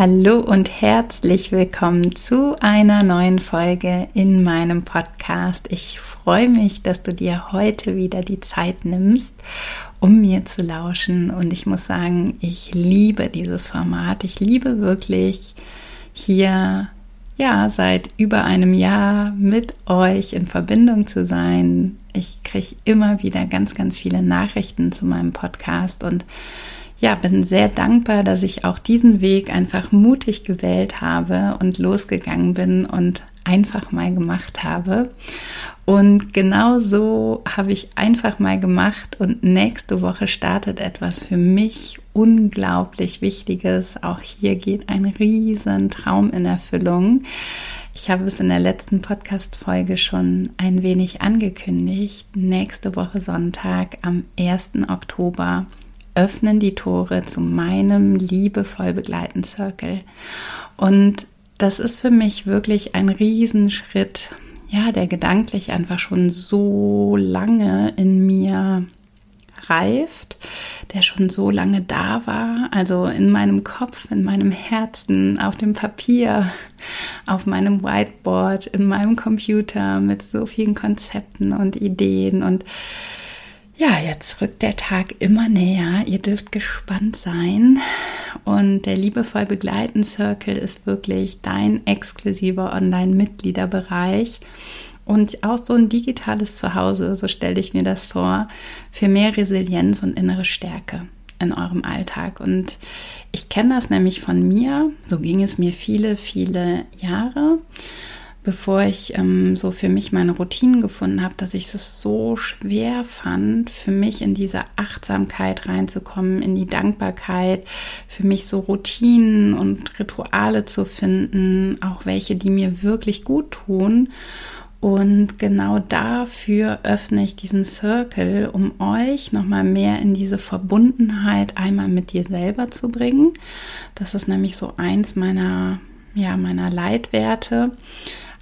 Hallo und herzlich willkommen zu einer neuen Folge in meinem Podcast. Ich freue mich, dass du dir heute wieder die Zeit nimmst, um mir zu lauschen. Und ich muss sagen, ich liebe dieses Format. Ich liebe wirklich hier ja seit über einem Jahr mit euch in Verbindung zu sein. Ich kriege immer wieder ganz, ganz viele Nachrichten zu meinem Podcast und ja, bin sehr dankbar, dass ich auch diesen Weg einfach mutig gewählt habe und losgegangen bin und einfach mal gemacht habe. Und genau so habe ich einfach mal gemacht und nächste Woche startet etwas für mich unglaublich Wichtiges. Auch hier geht ein riesen Traum in Erfüllung. Ich habe es in der letzten Podcast-Folge schon ein wenig angekündigt. Nächste Woche Sonntag am 1. Oktober öffnen die Tore zu meinem liebevoll begleiten Circle. Und das ist für mich wirklich ein Riesenschritt, ja, der gedanklich einfach schon so lange in mir reift, der schon so lange da war, also in meinem Kopf, in meinem Herzen, auf dem Papier, auf meinem Whiteboard, in meinem Computer mit so vielen Konzepten und Ideen und ja, jetzt rückt der Tag immer näher. Ihr dürft gespannt sein. Und der liebevoll begleiten Circle ist wirklich dein exklusiver Online-Mitgliederbereich und auch so ein digitales Zuhause, so stelle ich mir das vor, für mehr Resilienz und innere Stärke in eurem Alltag. Und ich kenne das nämlich von mir. So ging es mir viele, viele Jahre bevor ich ähm, so für mich meine Routinen gefunden habe, dass ich es so schwer fand, für mich in diese Achtsamkeit reinzukommen, in die Dankbarkeit, für mich so Routinen und Rituale zu finden, auch welche, die mir wirklich gut tun. Und genau dafür öffne ich diesen Circle, um euch nochmal mehr in diese Verbundenheit einmal mit dir selber zu bringen. Das ist nämlich so eins meiner, ja, meiner Leitwerte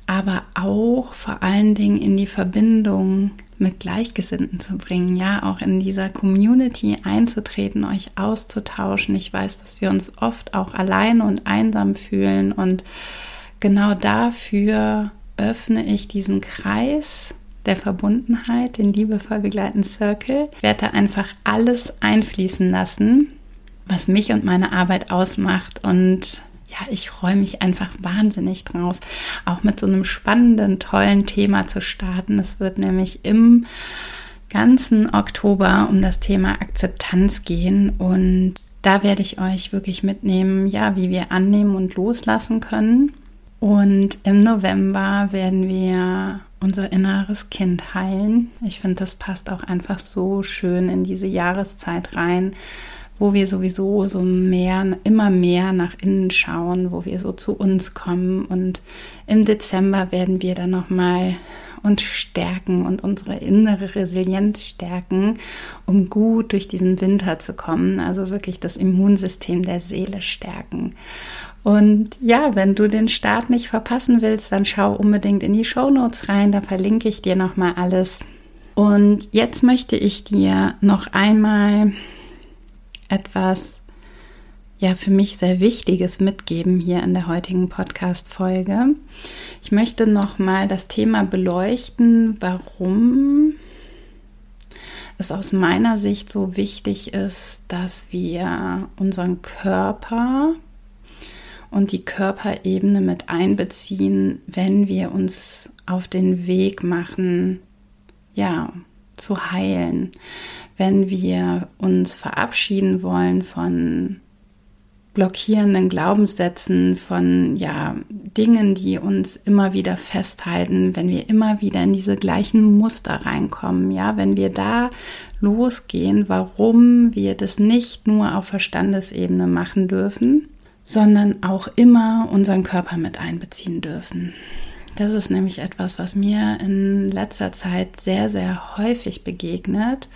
aber auch vor allen Dingen in die Verbindung mit Gleichgesinnten zu bringen, ja, auch in dieser Community einzutreten, euch auszutauschen. Ich weiß, dass wir uns oft auch alleine und einsam fühlen und genau dafür öffne ich diesen Kreis der Verbundenheit, den liebevoll begleitenden Circle. Ich werde da einfach alles einfließen lassen, was mich und meine Arbeit ausmacht und ja, ich freue mich einfach wahnsinnig drauf, auch mit so einem spannenden, tollen Thema zu starten. Es wird nämlich im ganzen Oktober um das Thema Akzeptanz gehen und da werde ich euch wirklich mitnehmen, ja, wie wir annehmen und loslassen können. Und im November werden wir unser inneres Kind heilen. Ich finde, das passt auch einfach so schön in diese Jahreszeit rein, wo wir sowieso so mehr, immer mehr nach innen schauen, wo wir so zu uns kommen. Und im Dezember werden wir dann nochmal uns stärken und unsere innere Resilienz stärken, um gut durch diesen Winter zu kommen. Also wirklich das Immunsystem der Seele stärken. Und ja, wenn du den Start nicht verpassen willst, dann schau unbedingt in die Show Notes rein. Da verlinke ich dir nochmal alles. Und jetzt möchte ich dir noch einmal etwas ja für mich sehr Wichtiges mitgeben hier in der heutigen Podcast Folge. Ich möchte noch mal das Thema beleuchten, warum es aus meiner Sicht so wichtig ist, dass wir unseren Körper und die Körperebene mit einbeziehen, wenn wir uns auf den Weg machen, ja, zu heilen, wenn wir uns verabschieden wollen von blockierenden Glaubenssätzen, von ja, Dingen, die uns immer wieder festhalten, wenn wir immer wieder in diese gleichen Muster reinkommen, ja, wenn wir da losgehen, warum wir das nicht nur auf Verstandesebene machen dürfen, sondern auch immer unseren Körper mit einbeziehen dürfen. Das ist nämlich etwas, was mir in letzter Zeit sehr, sehr häufig begegnet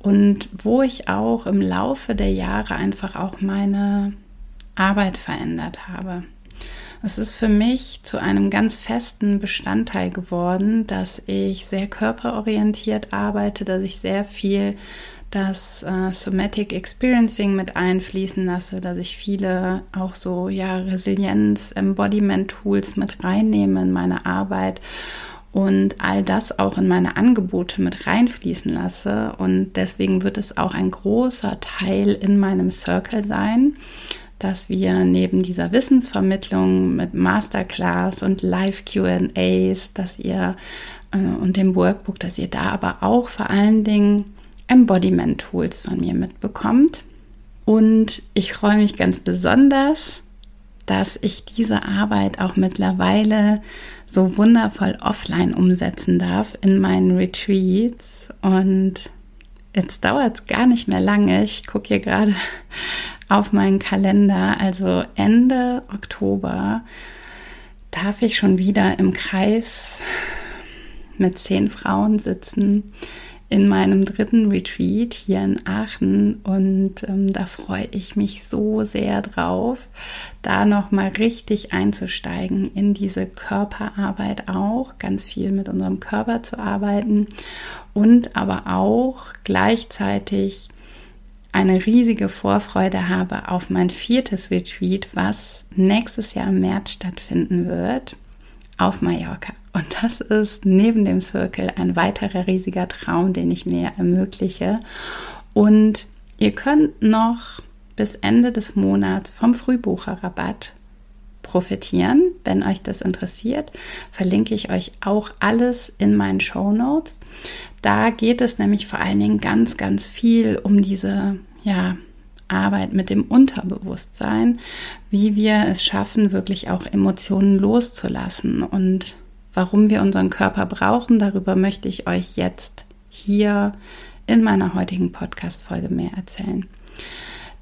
und wo ich auch im Laufe der Jahre einfach auch meine Arbeit verändert habe. Es ist für mich zu einem ganz festen Bestandteil geworden, dass ich sehr körperorientiert arbeite, dass ich sehr viel das äh, Somatic Experiencing mit einfließen lasse, dass ich viele auch so ja Resilienz, Embodiment Tools mit reinnehme in meine Arbeit und all das auch in meine Angebote mit reinfließen lasse und deswegen wird es auch ein großer Teil in meinem Circle sein, dass wir neben dieser Wissensvermittlung mit Masterclass und Live QAs, dass ihr äh, und dem Workbook, dass ihr da aber auch vor allen Dingen Embodiment-Tools von mir mitbekommt. Und ich freue mich ganz besonders, dass ich diese Arbeit auch mittlerweile so wundervoll offline umsetzen darf in meinen Retreats. Und jetzt dauert es gar nicht mehr lange. Ich gucke hier gerade auf meinen Kalender. Also Ende Oktober darf ich schon wieder im Kreis mit zehn Frauen sitzen in meinem dritten Retreat hier in Aachen und ähm, da freue ich mich so sehr drauf, da noch mal richtig einzusteigen in diese Körperarbeit auch, ganz viel mit unserem Körper zu arbeiten und aber auch gleichzeitig eine riesige Vorfreude habe auf mein viertes Retreat, was nächstes Jahr im März stattfinden wird auf Mallorca. Und das ist neben dem Circle ein weiterer riesiger Traum, den ich mir ermögliche. Und ihr könnt noch bis Ende des Monats vom Frühbucherrabatt profitieren. Wenn euch das interessiert, verlinke ich euch auch alles in meinen Show Notes. Da geht es nämlich vor allen Dingen ganz, ganz viel um diese ja, Arbeit mit dem Unterbewusstsein, wie wir es schaffen, wirklich auch Emotionen loszulassen und warum wir unseren Körper brauchen. Darüber möchte ich euch jetzt hier in meiner heutigen Podcast-Folge mehr erzählen.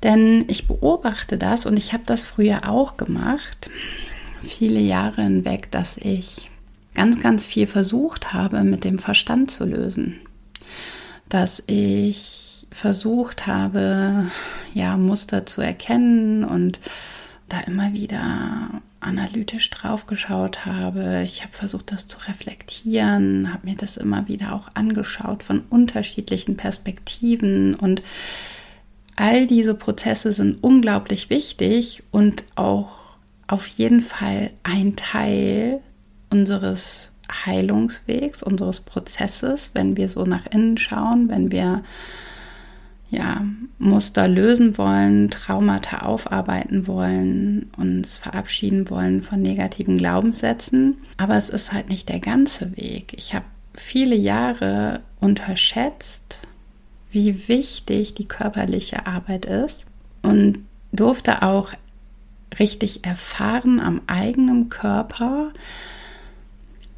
Denn ich beobachte das und ich habe das früher auch gemacht, viele Jahre hinweg, dass ich ganz, ganz viel versucht habe, mit dem Verstand zu lösen. Dass ich versucht habe, ja, Muster zu erkennen und da immer wieder analytisch drauf geschaut habe. Ich habe versucht, das zu reflektieren, habe mir das immer wieder auch angeschaut von unterschiedlichen Perspektiven und all diese Prozesse sind unglaublich wichtig und auch auf jeden Fall ein Teil unseres Heilungswegs, unseres Prozesses, wenn wir so nach innen schauen, wenn wir ja, Muster lösen wollen, Traumata aufarbeiten wollen, uns verabschieden wollen von negativen Glaubenssätzen. Aber es ist halt nicht der ganze Weg. Ich habe viele Jahre unterschätzt, wie wichtig die körperliche Arbeit ist und durfte auch richtig erfahren am eigenen Körper,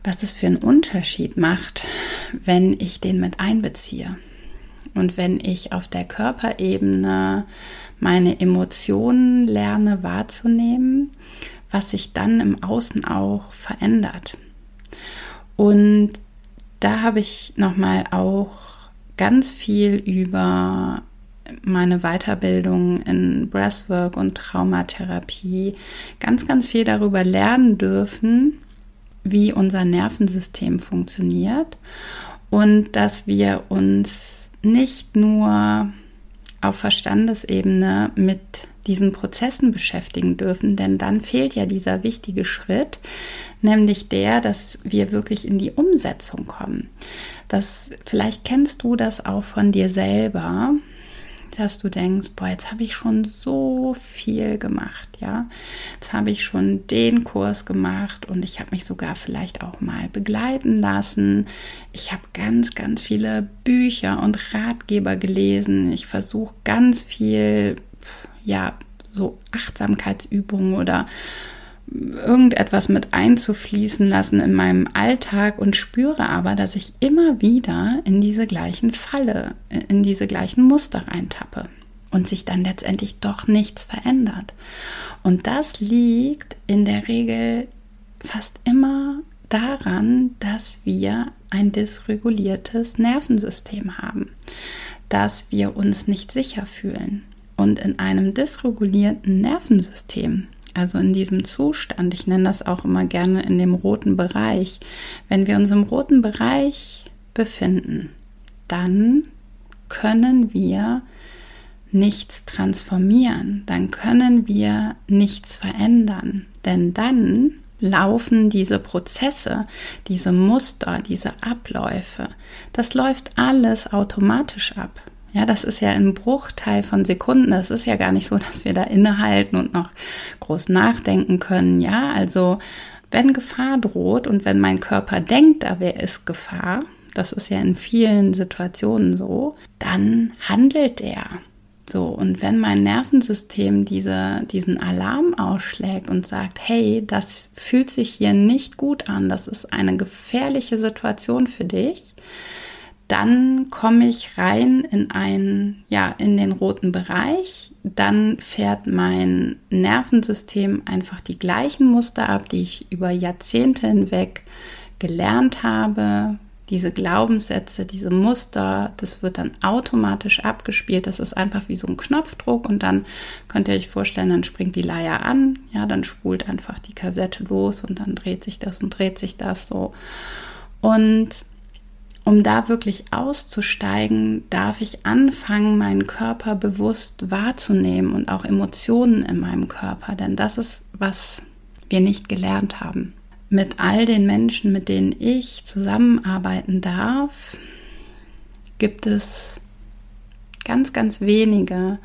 was es für einen Unterschied macht, wenn ich den mit einbeziehe. Und wenn ich auf der Körperebene meine Emotionen lerne wahrzunehmen, was sich dann im Außen auch verändert. Und da habe ich nochmal auch ganz viel über meine Weiterbildung in Breathwork und Traumatherapie ganz, ganz viel darüber lernen dürfen, wie unser Nervensystem funktioniert und dass wir uns nicht nur auf Verstandesebene mit diesen Prozessen beschäftigen dürfen, denn dann fehlt ja dieser wichtige Schritt, nämlich der, dass wir wirklich in die Umsetzung kommen. Das vielleicht kennst du das auch von dir selber, dass du denkst, boah, jetzt habe ich schon so viel gemacht, ja. Jetzt habe ich schon den Kurs gemacht und ich habe mich sogar vielleicht auch mal begleiten lassen. Ich habe ganz, ganz viele Bücher und Ratgeber gelesen. Ich versuche ganz viel, ja, so Achtsamkeitsübungen oder irgendetwas mit einzufließen lassen in meinem Alltag und spüre aber, dass ich immer wieder in diese gleichen Falle, in diese gleichen Muster reintappe. und sich dann letztendlich doch nichts verändert. Und das liegt in der Regel fast immer daran, dass wir ein dysreguliertes Nervensystem haben, dass wir uns nicht sicher fühlen. Und in einem dysregulierten Nervensystem, also in diesem Zustand, ich nenne das auch immer gerne in dem roten Bereich, wenn wir uns im roten Bereich befinden, dann können wir nichts transformieren, dann können wir nichts verändern, denn dann laufen diese Prozesse, diese Muster, diese Abläufe, das läuft alles automatisch ab. Ja, das ist ja ein Bruchteil von Sekunden. Das ist ja gar nicht so, dass wir da innehalten und noch groß nachdenken können. Ja, also wenn Gefahr droht und wenn mein Körper denkt, da wäre es Gefahr, das ist ja in vielen Situationen so, dann handelt er. So, und wenn mein Nervensystem diese, diesen Alarm ausschlägt und sagt, hey, das fühlt sich hier nicht gut an, das ist eine gefährliche Situation für dich, dann komme ich rein in einen, ja, in den roten Bereich. Dann fährt mein Nervensystem einfach die gleichen Muster ab, die ich über Jahrzehnte hinweg gelernt habe, diese Glaubenssätze, diese Muster, das wird dann automatisch abgespielt. Das ist einfach wie so ein Knopfdruck und dann könnt ihr euch vorstellen, dann springt die Leier an, ja, dann spult einfach die Kassette los und dann dreht sich das und dreht sich das so. Und um da wirklich auszusteigen, darf ich anfangen, meinen Körper bewusst wahrzunehmen und auch Emotionen in meinem Körper, denn das ist, was wir nicht gelernt haben. Mit all den Menschen, mit denen ich zusammenarbeiten darf, gibt es ganz, ganz wenige,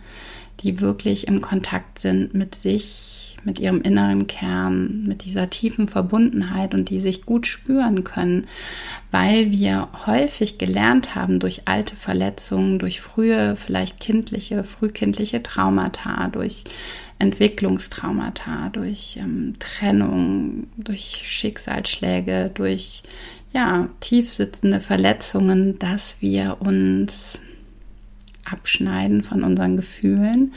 die wirklich im Kontakt sind mit sich, mit ihrem inneren Kern, mit dieser tiefen Verbundenheit und die sich gut spüren können, weil wir häufig gelernt haben durch alte Verletzungen, durch frühe, vielleicht kindliche, frühkindliche Traumata, durch Entwicklungstraumata, durch ähm, Trennung, durch Schicksalsschläge, durch ja, tiefsitzende Verletzungen, dass wir uns abschneiden von unseren Gefühlen,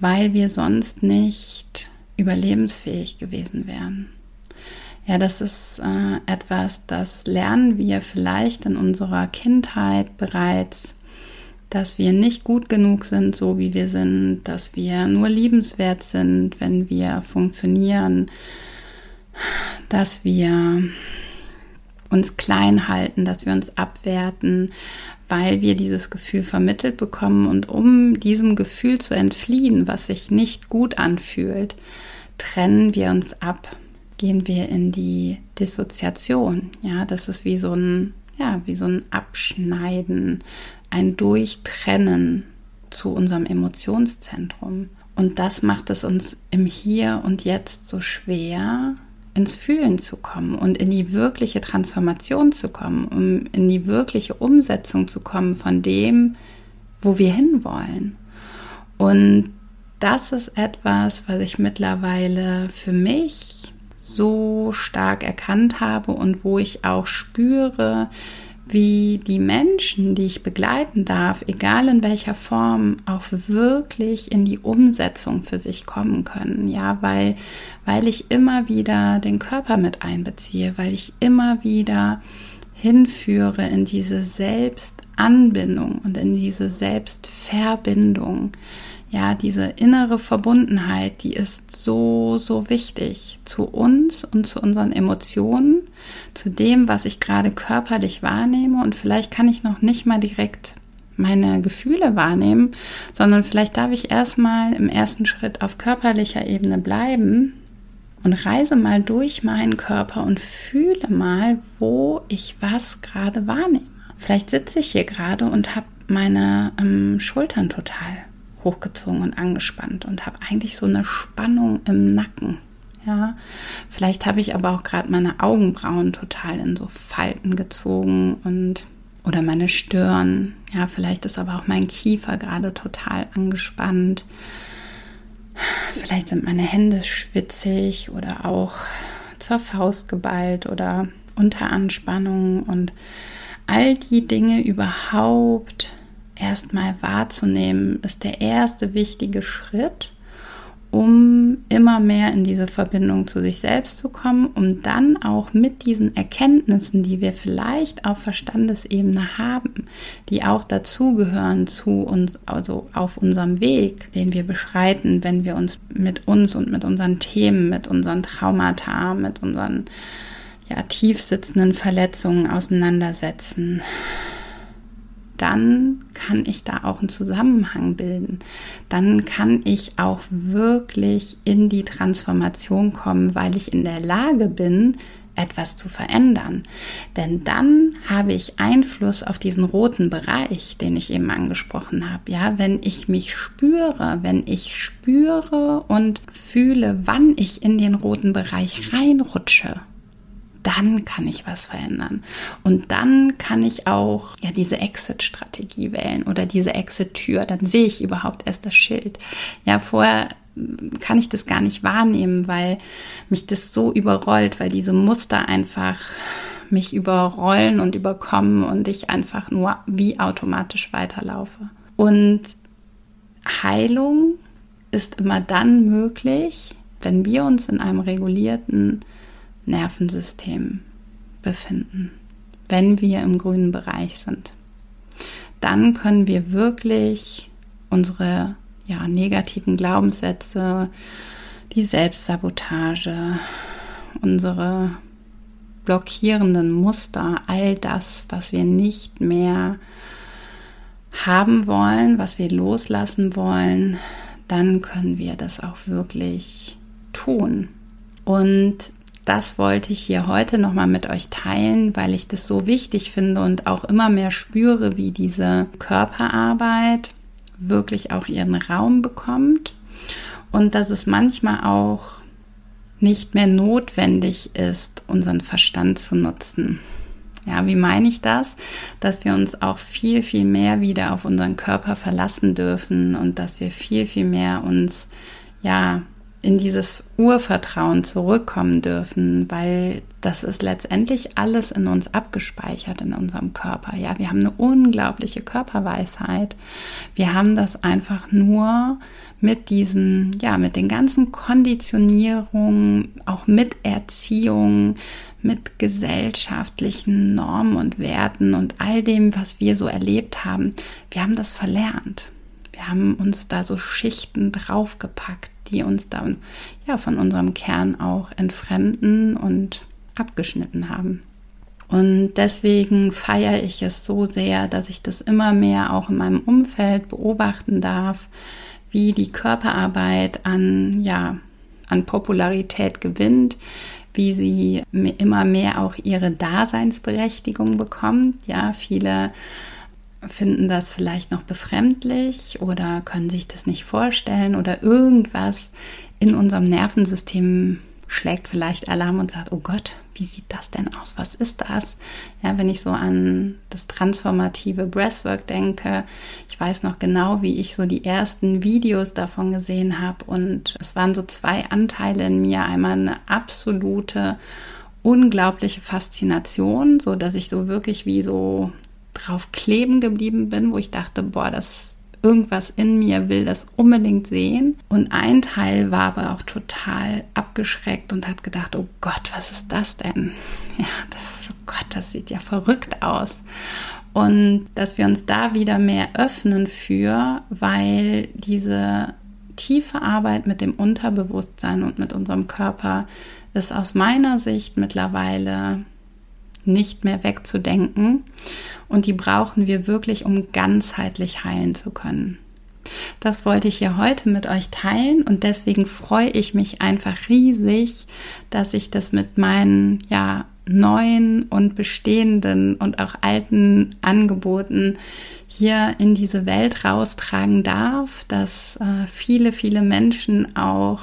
weil wir sonst nicht überlebensfähig gewesen wären. Ja, das ist äh, etwas, das lernen wir vielleicht in unserer Kindheit bereits dass wir nicht gut genug sind, so wie wir sind, dass wir nur liebenswert sind, wenn wir funktionieren, dass wir uns klein halten, dass wir uns abwerten, weil wir dieses Gefühl vermittelt bekommen und um diesem Gefühl zu entfliehen, was sich nicht gut anfühlt, trennen wir uns ab, gehen wir in die Dissoziation. Ja, das ist wie so ein ja, wie so ein Abschneiden, ein Durchtrennen zu unserem Emotionszentrum. Und das macht es uns im Hier und Jetzt so schwer, ins Fühlen zu kommen und in die wirkliche Transformation zu kommen, um in die wirkliche Umsetzung zu kommen von dem, wo wir hinwollen. Und das ist etwas, was ich mittlerweile für mich so stark erkannt habe und wo ich auch spüre, wie die Menschen, die ich begleiten darf, egal in welcher Form, auch wirklich in die Umsetzung für sich kommen können. Ja, weil, weil ich immer wieder den Körper mit einbeziehe, weil ich immer wieder hinführe in diese Selbstanbindung und in diese Selbstverbindung. Ja, diese innere Verbundenheit, die ist so, so wichtig zu uns und zu unseren Emotionen, zu dem, was ich gerade körperlich wahrnehme. Und vielleicht kann ich noch nicht mal direkt meine Gefühle wahrnehmen, sondern vielleicht darf ich erstmal im ersten Schritt auf körperlicher Ebene bleiben und reise mal durch meinen Körper und fühle mal, wo ich was gerade wahrnehme. Vielleicht sitze ich hier gerade und habe meine ähm, Schultern total hochgezogen und angespannt und habe eigentlich so eine Spannung im Nacken. Ja, vielleicht habe ich aber auch gerade meine Augenbrauen total in so Falten gezogen und oder meine Stirn. Ja, vielleicht ist aber auch mein Kiefer gerade total angespannt. Vielleicht sind meine Hände schwitzig oder auch zur Faust geballt oder unter Anspannung und all die Dinge überhaupt erstmal wahrzunehmen, ist der erste wichtige Schritt, um immer mehr in diese Verbindung zu sich selbst zu kommen, um dann auch mit diesen Erkenntnissen, die wir vielleicht auf Verstandesebene haben, die auch dazugehören zu uns, also auf unserem Weg, den wir beschreiten, wenn wir uns mit uns und mit unseren Themen, mit unseren Traumata, mit unseren ja, tief sitzenden Verletzungen auseinandersetzen dann kann ich da auch einen Zusammenhang bilden. Dann kann ich auch wirklich in die Transformation kommen, weil ich in der Lage bin, etwas zu verändern. Denn dann habe ich Einfluss auf diesen roten Bereich, den ich eben angesprochen habe. Ja, wenn ich mich spüre, wenn ich spüre und fühle, wann ich in den roten Bereich reinrutsche, dann kann ich was verändern. Und dann kann ich auch ja diese Exit-Strategie wählen oder diese Exit-Tür. Dann sehe ich überhaupt erst das Schild. Ja, vorher kann ich das gar nicht wahrnehmen, weil mich das so überrollt, weil diese Muster einfach mich überrollen und überkommen und ich einfach nur wie automatisch weiterlaufe. Und Heilung ist immer dann möglich, wenn wir uns in einem regulierten Nervensystem befinden, wenn wir im grünen Bereich sind. Dann können wir wirklich unsere ja, negativen Glaubenssätze, die Selbstsabotage, unsere blockierenden Muster, all das, was wir nicht mehr haben wollen, was wir loslassen wollen, dann können wir das auch wirklich tun. Und das wollte ich hier heute nochmal mit euch teilen, weil ich das so wichtig finde und auch immer mehr spüre, wie diese Körperarbeit wirklich auch ihren Raum bekommt und dass es manchmal auch nicht mehr notwendig ist, unseren Verstand zu nutzen. Ja, wie meine ich das? Dass wir uns auch viel, viel mehr wieder auf unseren Körper verlassen dürfen und dass wir viel, viel mehr uns, ja, in dieses Urvertrauen zurückkommen dürfen, weil das ist letztendlich alles in uns abgespeichert in unserem Körper. Ja, wir haben eine unglaubliche Körperweisheit. Wir haben das einfach nur mit diesen, ja, mit den ganzen Konditionierungen, auch mit Erziehung, mit gesellschaftlichen Normen und Werten und all dem, was wir so erlebt haben. Wir haben das verlernt. Wir haben uns da so Schichten draufgepackt die uns dann ja von unserem Kern auch entfremden und abgeschnitten haben. Und deswegen feiere ich es so sehr, dass ich das immer mehr auch in meinem Umfeld beobachten darf, wie die Körperarbeit an, ja, an Popularität gewinnt, wie sie immer mehr auch ihre Daseinsberechtigung bekommt. Ja, viele finden das vielleicht noch befremdlich oder können sich das nicht vorstellen oder irgendwas in unserem Nervensystem schlägt vielleicht Alarm und sagt, oh Gott, wie sieht das denn aus? Was ist das? Ja, wenn ich so an das transformative Breathwork denke, ich weiß noch genau, wie ich so die ersten Videos davon gesehen habe und es waren so zwei Anteile in mir, einmal eine absolute unglaubliche Faszination, so dass ich so wirklich wie so drauf kleben geblieben bin, wo ich dachte, boah, das irgendwas in mir will das unbedingt sehen. Und ein Teil war aber auch total abgeschreckt und hat gedacht, oh Gott, was ist das denn? Ja, das, oh Gott, das sieht ja verrückt aus. Und dass wir uns da wieder mehr öffnen für, weil diese tiefe Arbeit mit dem Unterbewusstsein und mit unserem Körper ist aus meiner Sicht mittlerweile nicht mehr wegzudenken. Und die brauchen wir wirklich, um ganzheitlich heilen zu können. Das wollte ich hier heute mit euch teilen und deswegen freue ich mich einfach riesig, dass ich das mit meinen ja neuen und bestehenden und auch alten Angeboten hier in diese Welt raustragen darf, dass äh, viele, viele Menschen auch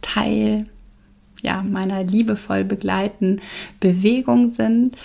Teil ja, meiner liebevoll begleiten Bewegung sind,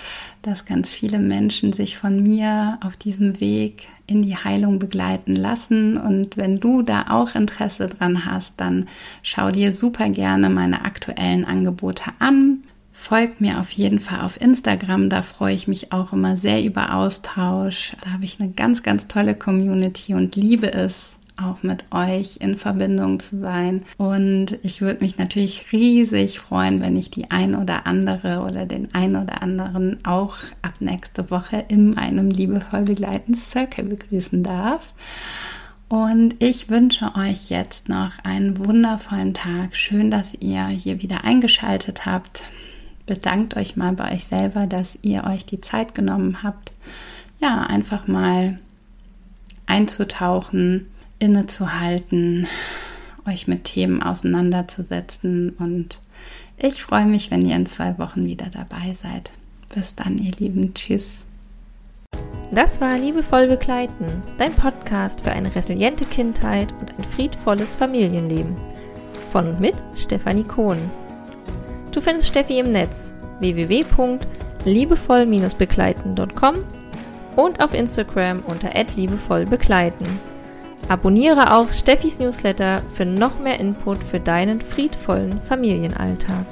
dass ganz viele Menschen sich von mir auf diesem Weg in die Heilung begleiten lassen. Und wenn du da auch Interesse dran hast, dann schau dir super gerne meine aktuellen Angebote an. Folgt mir auf jeden Fall auf Instagram, da freue ich mich auch immer sehr über Austausch. Da habe ich eine ganz, ganz tolle Community und liebe es, auch mit euch in Verbindung zu sein. Und ich würde mich natürlich riesig freuen, wenn ich die ein oder andere oder den ein oder anderen auch ab nächste Woche in meinem liebevoll begleitenden Circle begrüßen darf. Und ich wünsche euch jetzt noch einen wundervollen Tag. Schön, dass ihr hier wieder eingeschaltet habt. Bedankt euch mal bei euch selber, dass ihr euch die Zeit genommen habt, ja, einfach mal einzutauchen innezuhalten, euch mit Themen auseinanderzusetzen und ich freue mich, wenn ihr in zwei Wochen wieder dabei seid. Bis dann, ihr Lieben. Tschüss. Das war Liebevoll Begleiten, dein Podcast für eine resiliente Kindheit und ein friedvolles Familienleben. Von und mit Stefanie Kohn. Du findest Steffi im Netz www.liebevoll-begleiten.com und auf Instagram unter liebevollbegleiten. Abonniere auch Steffis Newsletter für noch mehr Input für deinen friedvollen Familienalltag.